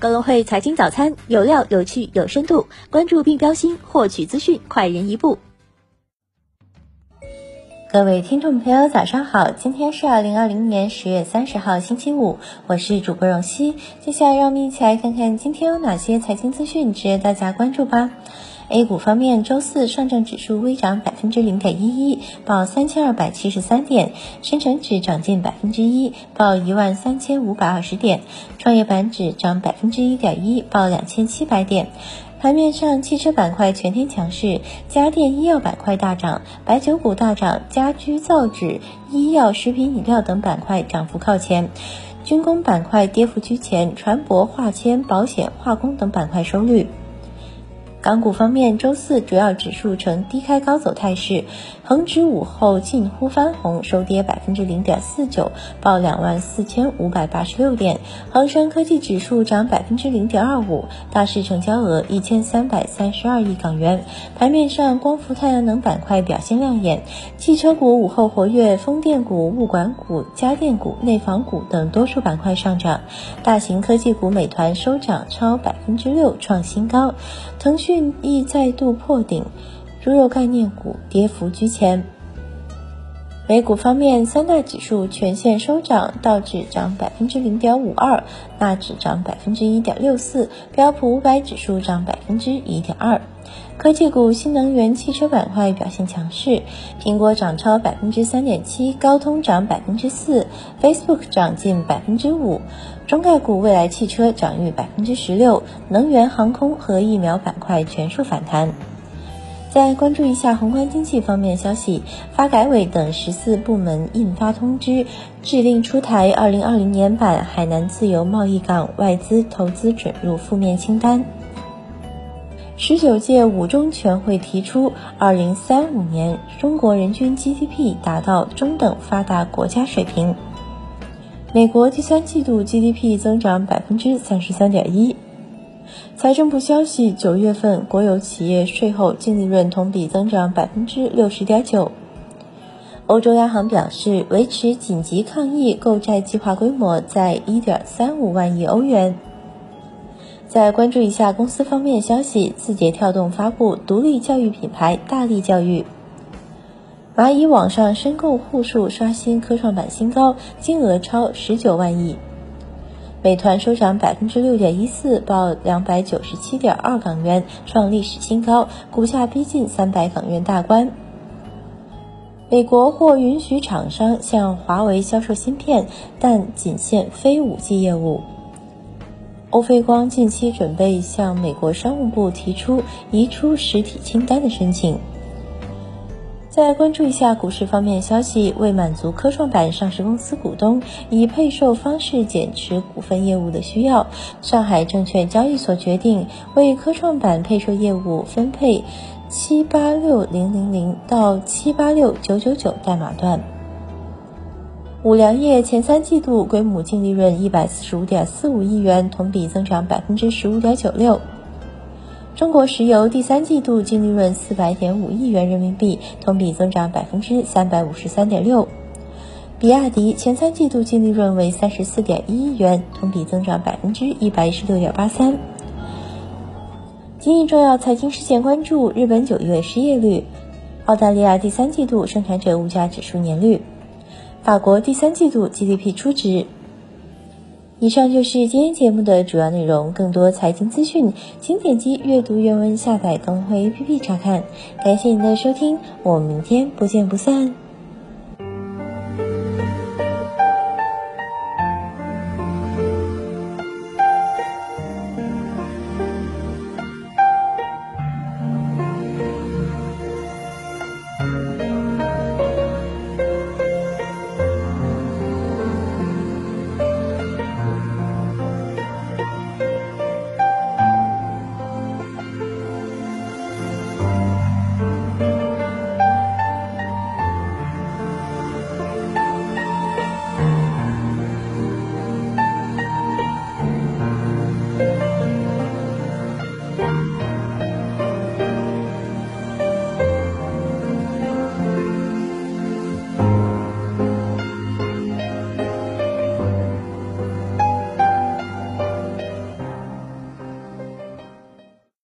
高隆汇财经早餐有料、有趣、有深度，关注并标新，获取资讯快人一步。各位听众朋友，早上好！今天是二零二零年十月三十号，星期五，我是主播荣熙。接下来让我们一起来看看今天有哪些财经资讯值得大家关注吧。A 股方面，周四上证指数微涨百分之零点一一，报三千二百七十三点；深成指涨近百分之一，报一万三千五百二十点；创业板指涨百分之一点一，报两千七百点。盘面上，汽车板块全天强势，家电、医药板块大涨，白酒股大涨，家居造纸、医药、食品饮料等板块涨幅靠前，军工板块跌幅居前，船舶、化纤、保险、化工等板块收绿。港股方面，周四主要指数呈低开高走态势，恒指午后近乎翻红，收跌百分之零点四九，报两万四千五百八十六点。恒生科技指数涨百分之零点二五，大市成交额一千三百三十二亿港元。盘面上，光伏、太阳能板块表现亮眼，汽车股午后活跃，风电股、物管股、家电股、内房股等多数板块上涨。大型科技股美团收涨超百分之六，创新高。腾讯。俊逸再度破顶，猪肉概念股跌幅居前。美股方面，三大指数全线收涨，道指涨百分之零点五二，纳指涨百分之一点六四，标普五百指数涨百分之一点二。科技股、新能源汽车板块表现强势，苹果涨超百分之三点七，高通涨百分之四，Facebook 涨近百分之五。中概股未来汽车涨逾百分之十六，能源、航空和疫苗板块全数反弹。再关注一下宏观经济方面消息，发改委等十四部门印发通知，制令出台二零二零年版海南自由贸易港外资投资准入负面清单。十九届五中全会提出，二零三五年中国人均 GDP 达到中等发达国家水平。美国第三季度 GDP 增长百分之三十三点一。财政部消息，九月份国有企业税后净利润同比增长百分之六十点九。欧洲央行表示，维持紧急抗疫购债计划规模在一点三五万亿欧元。再关注一下公司方面消息，字节跳动发布独立教育品牌大力教育。蚂蚁网上申购户数刷新科创板新高，金额超十九万亿。美团收涨百分之六点一四，报两百九十七点二港元，创历史新高，股价逼近三百港元大关。美国或允许厂商向华为销售芯片，但仅限非五 G 业务。欧菲光近期准备向美国商务部提出移出实体清单的申请。再关注一下股市方面消息，为满足科创板上市公司股东以配售方式减持股份业务的需要，上海证券交易所决定为科创板配售业务分配七八六零零零到七八六九九九代码段。五粮液前三季度规模净利润一百四十五点四五亿元，同比增长百分之十五点九六。中国石油第三季度净利润四百点五亿元人民币，同比增长百分之三百五十三点六。比亚迪前三季度净利润为三十四点一亿元，同比增长百分之一百一十六点八三。今日重要财经事件关注：日本九月失业率，澳大利亚第三季度生产者物价指数年率，法国第三季度 GDP 初值。以上就是今天节目的主要内容。更多财经资讯，请点击阅读原文下载东辉 APP 查看。感谢您的收听，我们明天不见不散。